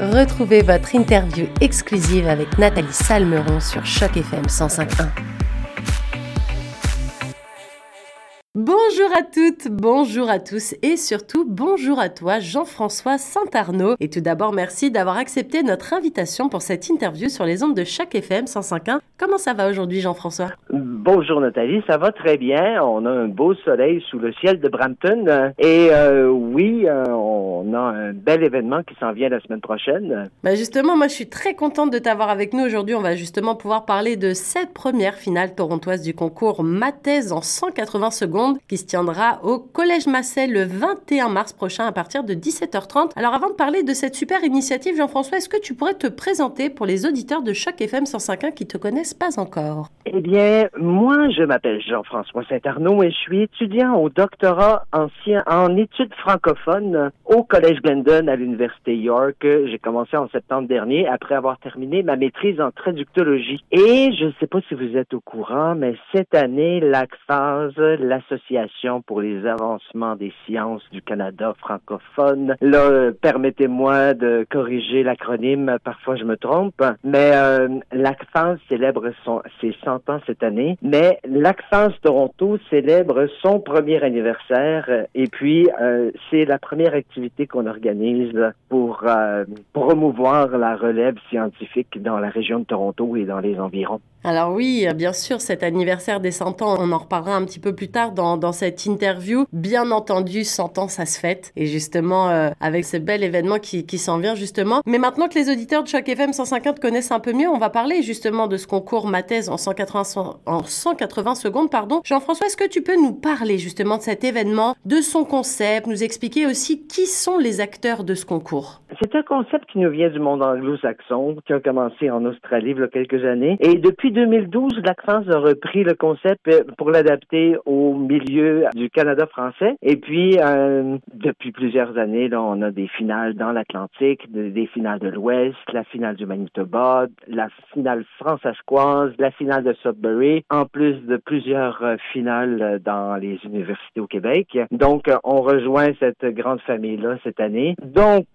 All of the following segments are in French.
Retrouvez votre interview exclusive avec Nathalie Salmeron sur Choc FM 105.1. à toutes, bonjour à tous et surtout bonjour à toi Jean-François Saint-Arnaud. Et tout d'abord merci d'avoir accepté notre invitation pour cette interview sur les ondes de chaque FM 105.1. Comment ça va aujourd'hui Jean-François? Bonjour Nathalie, ça va très bien. On a un beau soleil sous le ciel de Brampton et euh, oui, euh, on a un bel événement qui s'en vient la semaine prochaine. Bah justement, moi je suis très contente de t'avoir avec nous aujourd'hui. On va justement pouvoir parler de cette première finale torontoise du concours Mathèse en 180 secondes qui se tiendra au Collège Massé le 21 mars prochain à partir de 17h30. Alors avant de parler de cette super initiative, Jean-François, est-ce que tu pourrais te présenter pour les auditeurs de Choc FM 105.1 qui te connaissent pas encore? Eh bien, moi, je m'appelle Jean-François Saint-Arnaud et je suis étudiant au doctorat ancien en études francophones au Collège Glendon à l'Université York. J'ai commencé en septembre dernier après avoir terminé ma maîtrise en traductologie. Et je ne sais pas si vous êtes au courant, mais cette année, l'ACFAS, l'association Pour les avancements des sciences du Canada francophone. Là, permettez-moi de corriger l'acronyme, parfois je me trompe, mais euh, célèbre son, ses 100 ans cette année, mais l'ACFAS Toronto célèbre son premier anniversaire et puis euh, c'est la première activité qu'on organise pour euh, promouvoir la relève scientifique dans la région de Toronto et dans les environs. Alors oui, bien sûr, cet anniversaire des 100 ans, on en reparlera un petit peu plus tard dans, dans cette interview. Bien entendu, 100 ans, ça se fête. Et justement, euh, avec ce bel événement qui, s'en vient justement. Mais maintenant que les auditeurs de Choc FM 150 connaissent un peu mieux, on va parler justement de ce concours Mathèse en 180, en 180 secondes. pardon. Jean-François, est-ce que tu peux nous parler justement de cet événement, de son concept, nous expliquer aussi qui sont les acteurs de ce concours? C'est un concept qui nous vient du monde anglo-saxon, qui a commencé en Australie il y a quelques années. Et depuis 2012, l'Accent a repris le concept pour l'adapter au milieu du Canada français. Et puis, euh, depuis plusieurs années, là, on a des finales dans l'Atlantique, des finales de l'Ouest, la finale du Manitoba, la finale françaiscoise, la finale de Sudbury, en plus de plusieurs euh, finales dans les universités au Québec. Donc, on rejoint cette grande famille-là cette année. Donc,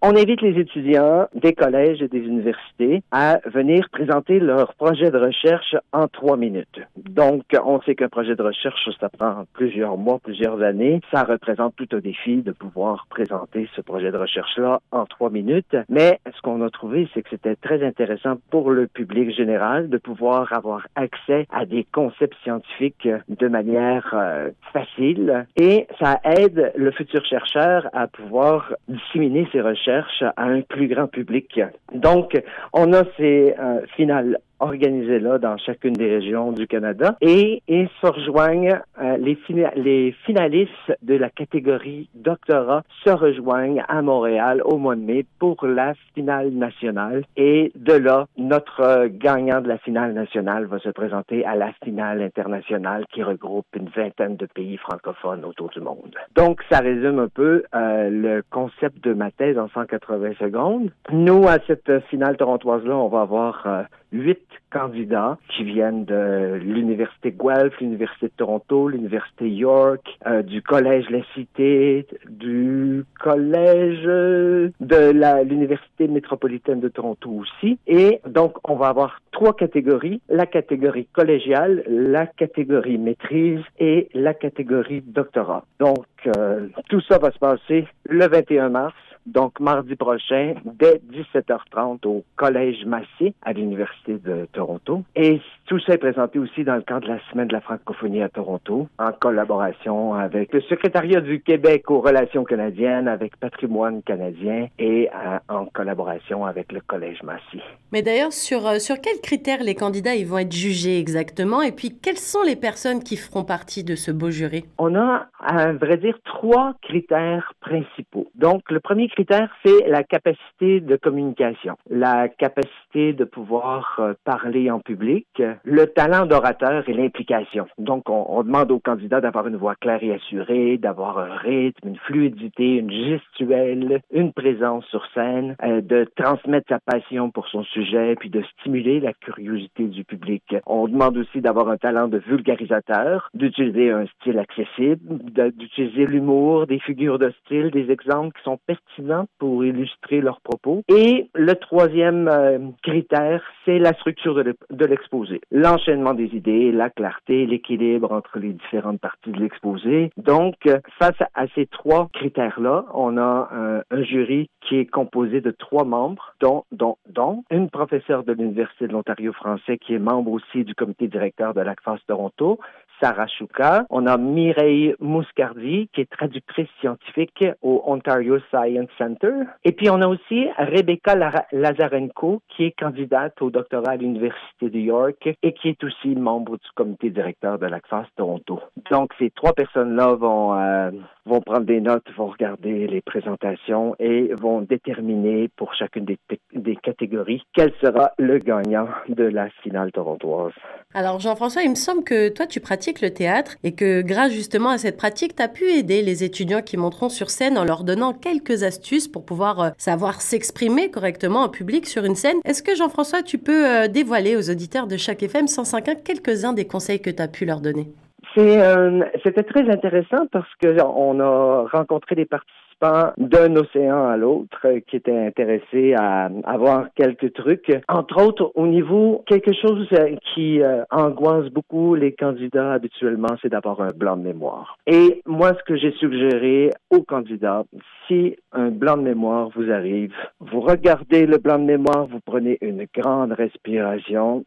on invite les étudiants des collèges et des universités à venir présenter leur projet de recherche en trois minutes. Donc, on sait qu'un projet de recherche, ça prend plusieurs mois, plusieurs années. Ça représente tout un défi de pouvoir présenter ce projet de recherche-là en trois minutes. Mais ce qu'on a trouvé, c'est que c'était très intéressant pour le public général de pouvoir avoir accès à des concepts scientifiques de manière euh, facile. Et ça aide le futur chercheur à pouvoir disséminer ses recherches à un plus grand public. Donc, on a ces euh, finales organisés là dans chacune des régions du Canada et ils se rejoignent euh, les, finalistes de la catégorie doctorat se rejoignent à Montréal au mois de mai pour la finale nationale et de là notre gagnant de la finale nationale va se présenter à la finale internationale qui regroupe une vingtaine de pays francophones autour du monde. Donc ça résume un peu euh, le concept de ma thèse en 180 secondes. Nous à cette finale torontoise là, on va avoir euh, huit candidats qui viennent de l'Université Guelph, l'Université de Toronto, l'Université York, euh, du Collège La Cité, du Collège de l'Université métropolitaine de Toronto aussi. Et donc, on va avoir trois catégories, la catégorie collégiale, la catégorie maîtrise et la catégorie doctorat. Donc, euh, tout ça va se passer le 21 mars donc mardi prochain, dès 17h30 au Collège Massé à l'Université de Toronto. Et tout ça est présenté aussi dans le cadre de la Semaine de la francophonie à Toronto, en collaboration avec le Secrétariat du Québec aux relations canadiennes, avec Patrimoine canadien et euh, en collaboration avec le Collège Massé. Mais d'ailleurs, sur, euh, sur quels critères les candidats ils vont être jugés exactement? Et puis quelles sont les personnes qui feront partie de ce beau jury? On a, à vrai dire, trois critères principaux. Donc, le premier critère, c'est la capacité de communication, la capacité de pouvoir euh, parler en public, le talent d'orateur et l'implication. Donc, on, demande aux candidats d'avoir une voix claire et assurée, d'avoir un rythme, une fluidité, une gestuelle, une présence sur scène, euh, de transmettre sa passion pour son sujet, puis de stimuler la curiosité du public. On demande aussi d'avoir un talent de vulgarisateur, d'utiliser un style accessible, d'utiliser l'humour, des figures de style, des exemples qui sont pertinents pour illustrer leurs propos. Et le troisième euh, critère, c'est la structure de l'exposé. L'enchaînement des idées, la clarté, l'équilibre entre les différentes parties de l'exposé. Donc, face à ces trois critères-là, on a un, un, jury qui est composé de trois membres, dont, dont, dont une professeure de l'Université de l'Ontario français qui est membre aussi du comité directeur de l'ACFAS Toronto, On a Mireille Mouscardi, qui est traductrice scientifique au Ontario Science Center. Et puis, on a aussi Rebecca Lazarenko, qui est candidate au doctorat à l'Université de York et qui est aussi membre du comité directeur de l'ACFAS Toronto. Donc, ces trois personnes-là vont, euh, vont prendre des notes, vont regarder les présentations et vont déterminer pour chacune des, des catégories quel sera le gagnant de la finale torontoise. Alors, Jean-François, il me semble que toi, tu pratiques le théâtre et que grâce justement à cette pratique, tu as pu aider les étudiants qui monteront sur scène en leur donnant quelques astuces pour pouvoir euh, savoir s'exprimer correctement en public sur une scène. Est-ce que Jean-François, tu peux euh, dévoiler aux auditeurs de chaque FM 105.1 quelques-uns des conseils que tu as pu leur donner? Euh, c'était très intéressant parce que on a rencontré des participants d'un océan à l'autre qui était intéressé à avoir quelques trucs. Entre autres, au niveau, quelque chose euh, qui euh, angoisse beaucoup les candidats habituellement, c'est d'avoir un blanc de mémoire. Et moi, ce que j'ai suggéré aux candidats, si un blanc de mémoire vous arrive, vous regardez le blanc de mémoire, vous prenez une grande respiration,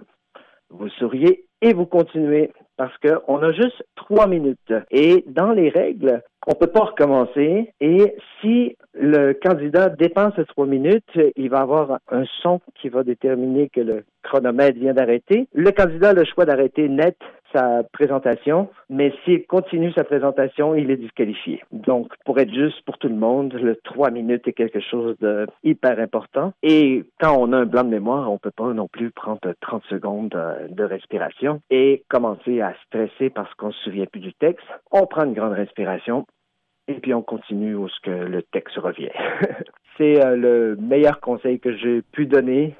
vous souriez et vous continuez parce qu'on a juste trois minutes. Et dans les règles, on peut pas recommencer. Et si le candidat dépense trois minutes, il va avoir un son qui va déterminer que le chronomètre vient d'arrêter. Le candidat a le choix d'arrêter net sa présentation, mais s'il continue sa présentation, il est disqualifié. Donc, pour être juste pour tout le monde, le trois minutes est quelque chose de hyper important. Et quand on a un blanc de mémoire, on peut pas non plus prendre 30 secondes de respiration et commencer à stresser parce qu'on se souvient plus du texte. On prend une grande respiration et puis on continue où ce que le texte revient. C'est euh, le meilleur conseil que j'ai pu donner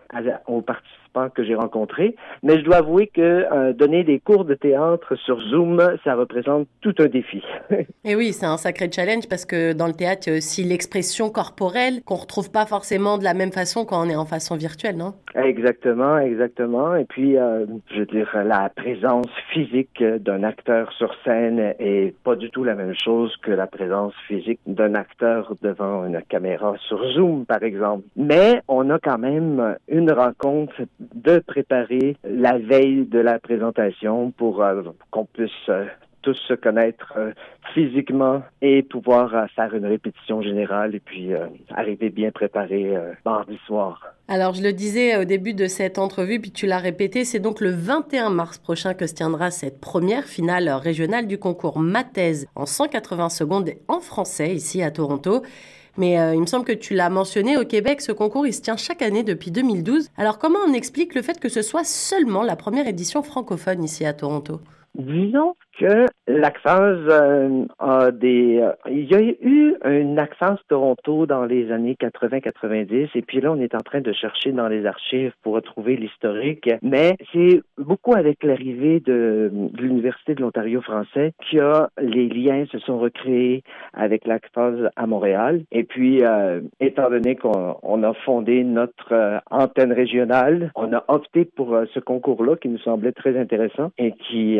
aux participants que j'ai rencontrés. Mais je dois avouer que euh, donner des cours de théâtre sur Zoom, ça représente tout un défi. Et oui, c'est un sacré challenge parce que dans le théâtre, il y a aussi l'expression corporelle qu'on retrouve pas forcément de la même façon quand on est en façon virtuelle, non? Exactement, exactement. Et puis, euh, je veux dire, la présence physique d'un acteur sur scène est pas du tout la même chose que la présence physique d'un acteur devant une caméra sur Zoom, par exemple. Mais on a quand même une rencontre de préparer la veille de la présentation pour euh, qu'on puisse euh, tous se connaître euh, physiquement et pouvoir faire une répétition générale et puis arriver bien préparé mardi soir. Alors, je le disais au début de cette entrevue, puis tu l'as répété, c'est donc le 21 mars prochain que se tiendra cette première finale régionale du concours Mathèse en 180 secondes en français ici à Toronto. Mais euh, il me semble que tu l'as mentionné, au Québec, ce concours, il se tient chaque année depuis 2012. Alors comment on explique le fait que ce soit seulement la première édition francophone ici à Toronto? Disons que l'Accence euh, a des... Euh, il y a eu un Accence Toronto dans les années 80-90 et puis là, on est en train de chercher dans les archives pour retrouver l'historique. Mais c'est beaucoup avec l'arrivée de, l'Université de l'Ontario français que les liens se sont recréés avec l'Accence à Montréal. Et puis, euh, étant donné qu'on a fondé notre antenne régionale, on a opté pour ce concours-là qui nous semblait très intéressant et qui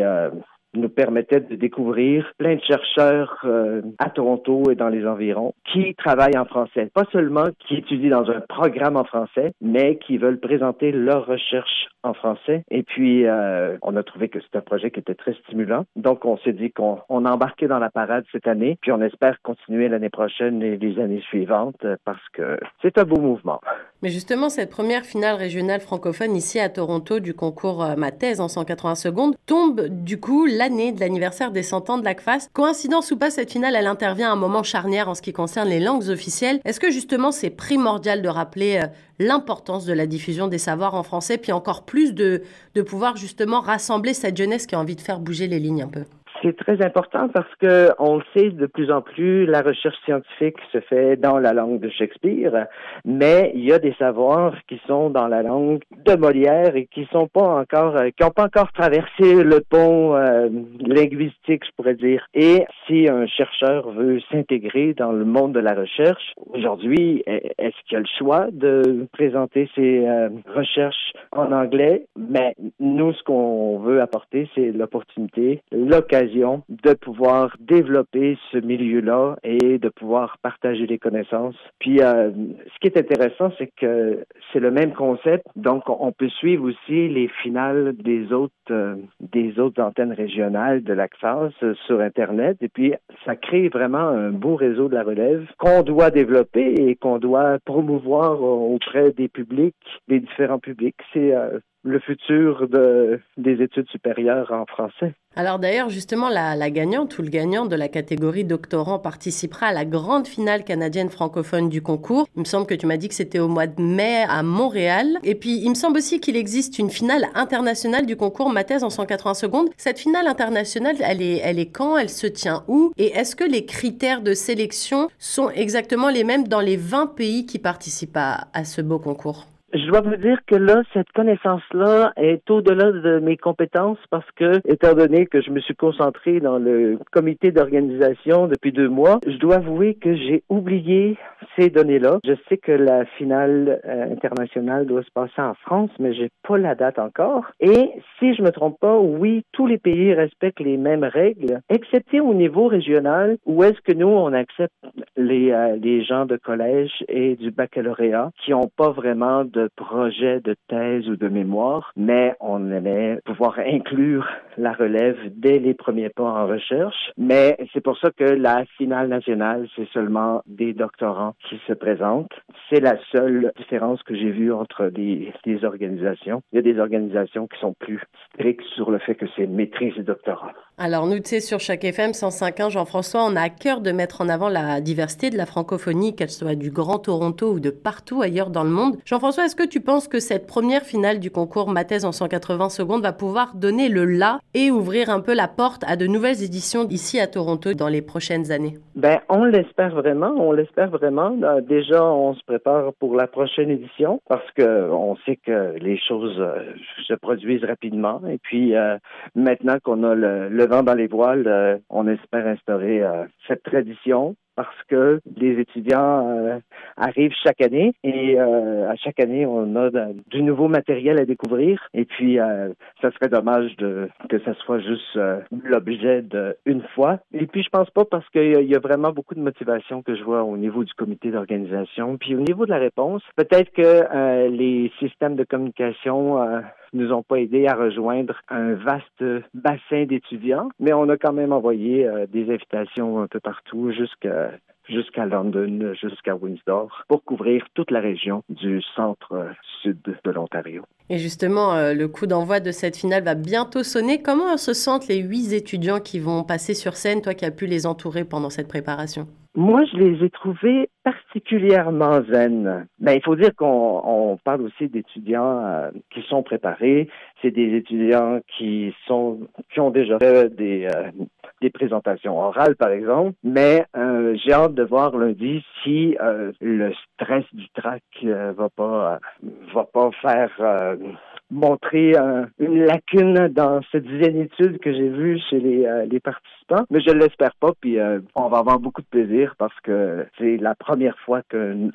nous permettait de découvrir plein de chercheurs euh, à Toronto et dans les environs qui travaillent en français. Pas seulement qui étudient dans un programme en français, mais qui veulent présenter leurs recherches en français. Et puis, euh, on a trouvé que c'était un projet qui était très stimulant. Donc, on s'est dit qu'on on embarquait dans la parade cette année, puis on espère continuer l'année prochaine et les années suivantes parce que c'est un beau mouvement. Mais justement, cette première finale régionale francophone ici à Toronto du concours euh, Ma thèse en 180 secondes tombe du coup l'année de l'anniversaire des 100 ans de l'ACFAS. Coïncidence ou pas, cette finale, elle intervient à un moment charnière en ce qui concerne les langues officielles. Est-ce que justement c'est primordial de rappeler euh, l'importance de la diffusion des savoirs en français, puis encore plus de, de pouvoir justement rassembler cette jeunesse qui a envie de faire bouger les lignes un peu? C'est très important parce que on le sait de plus en plus, la recherche scientifique se fait dans la langue de Shakespeare, mais il y a des savoirs qui sont dans la langue de Molière et qui sont pas encore, euh, qui n'ont pas encore traversé le pont euh, linguistique, je pourrais dire. Et si un chercheur veut s'intégrer dans le monde de la recherche, aujourd'hui, est-ce qu'il a le choix de présenter ses euh, recherches en anglais? Mais nous, ce qu'on veut apporter, c'est l'opportunité, l'occasion de pouvoir développer ce milieu-là et de pouvoir partager les connaissances. Puis, euh, ce qui est intéressant, c'est que c'est le même concept, donc on peut suivre aussi les finales des autres euh, des autres antennes régionales de l'Axas sur Internet. Et puis, ça crée vraiment un beau réseau de la relève qu'on doit développer et qu'on doit promouvoir auprès des publics, des différents publics. C'est euh, le futur de, des études supérieures en français. Alors d'ailleurs, justement, la, gagnante ou le gagnant de la catégorie doctorant participera à la grande finale canadienne francophone du concours. Il me semble que tu m'as dit que c'était au mois de mai à Montréal. Et puis, il me semble aussi qu'il existe une finale internationale du concours Ma thèse en 180 secondes. Cette finale internationale, elle est, elle est quand? Elle se tient où? Et est-ce que les critères de sélection sont exactement les mêmes dans les 20 pays qui participent à ce beau concours? Je dois vous dire que là, cette connaissance-là est au-delà de mes compétences parce que, étant donné que je me suis concentré dans le comité d'organisation depuis deux mois, je dois avouer que j'ai oublié ces données-là. Je sais que la finale euh, internationale doit se passer en France, mais j'ai pas la date encore. Et si je me trompe pas, oui, tous les pays respectent les mêmes règles, excepté au niveau régional où est-ce que nous, on accepte les, euh, les gens de collège et du baccalauréat qui n'ont pas vraiment de projet de thèse ou de mémoire, mais on aimait pouvoir inclure la relève dès les premiers pas en recherche. Mais c'est pour ça que la finale nationale, c'est seulement des doctorants qui se présentent. C'est la seule différence que j'ai vue entre les, les organisations. Il y a des organisations qui sont plus strictes sur le fait que c'est maîtrise et doctorat. Alors nous, tu sais, sur chaque FM 105.1, Jean-François, on a à cœur de mettre en avant la diversité de la francophonie, qu'elle soit du Grand Toronto ou de partout ailleurs dans le monde. Jean-François, est-ce que tu penses que cette première finale du concours Ma thèse en 180 secondes va pouvoir donner le là et ouvrir un peu la porte à de nouvelles éditions ici à Toronto dans les prochaines années? Ben, on l'espère vraiment, on l'espère vraiment. Euh, déjà, on se prépare pour la prochaine édition parce que on sait que les choses euh, se produisent rapidement et puis euh, maintenant qu'on a le dans les voiles, on espère instaurer cette tradition parce que les étudiants euh, arrivent chaque année et à chaque année on a du nouveau matériel à découvrir. Et puis ça serait dommage de que ça soit juste l'objet d'une fois. Et puis je pense pas parce qu'il y, a vraiment beaucoup de motivation que je vois au niveau du comité d'organisation. Puis au niveau de la réponse peut-être que les systèmes de communication nous ont pas aidés à rejoindre un vaste bassin d'étudiants, mais on a quand même envoyé euh, des invitations un peu partout jusqu'à jusqu'à London, jusqu'à Windsor, pour couvrir toute la région du centre-sud de l'Ontario. Et justement, euh, le coup d'envoi de cette finale va bientôt sonner. Comment se sentent les huit étudiants qui vont passer sur scène, toi qui as pu les entourer pendant cette préparation? Moi, je les ai trouvés particulièrement zen. Ben, il faut dire qu'on parle aussi d'étudiants euh, qui sont préparés. C'est des étudiants qui sont qui ont déjà fait des euh, des présentations orales, par exemple. Mais euh, j'ai hâte de voir lundi si le stress du track va pas va pas faire montrer une lacune dans cette zénitude que j'ai vue chez les, les participants. Mais je l'espère pas. Puis on va avoir beaucoup de plaisir parce que c'est la première fois qu'un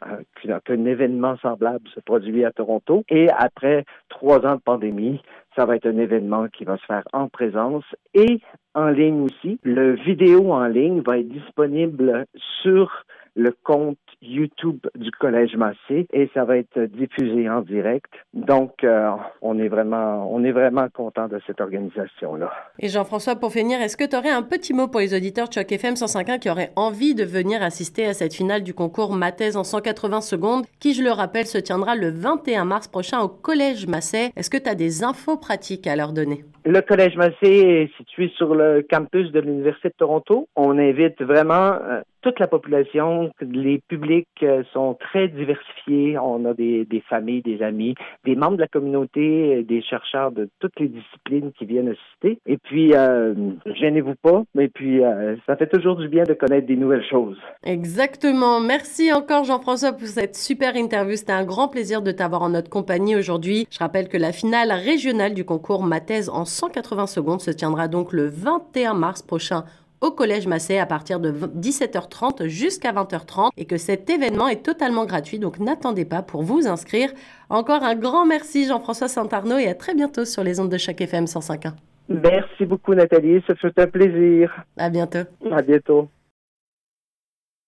qu'un événement semblable se produit à Toronto. Et après trois ans de pandémie, ça va être un événement qui va se faire en présence et en ligne aussi. Le vidéo en ligne va être disponible sur le compte YouTube du Collège Massé et ça va être diffusé en direct. Donc, euh, on est vraiment, on est vraiment content de cette organisation-là. Et Jean-François, pour finir, est-ce que tu aurais un petit mot pour les auditeurs de Choc FM 105.1 qui auraient envie de venir assister à cette finale du concours Mathèse en 180 secondes, qui, je le rappelle, se tiendra le 21 mars prochain au Collège Massé? Est-ce que tu as des infos pratiques à leur donner? Le Collège Massé est situé sur le campus de l'Université de Toronto. On invite vraiment euh, toute la population. Les publics euh, sont très diversifiés. On a des, familles, des amis, des membres de la communauté, euh, des chercheurs de toutes les disciplines qui viennent assister. Et puis, euh, gênez-vous pas, mais puis ça fait toujours du bien de connaître des nouvelles choses. Exactement. Merci encore Jean-François pour cette super interview. C'était un grand plaisir de t'avoir en notre compagnie aujourd'hui. Je rappelle que la finale régionale du concours Ma thèse en 180 secondes se tiendra donc le 21 mars prochain au Collège Massé à partir de 17h30 jusqu'à 20h30 et que cet événement est totalement gratuit, donc n'attendez pas pour vous inscrire. Encore un grand merci Jean-François Santarno et à très bientôt sur les ondes de chaque FM 105.1. Merci beaucoup Nathalie, ça fait un plaisir. À bientôt. À bientôt.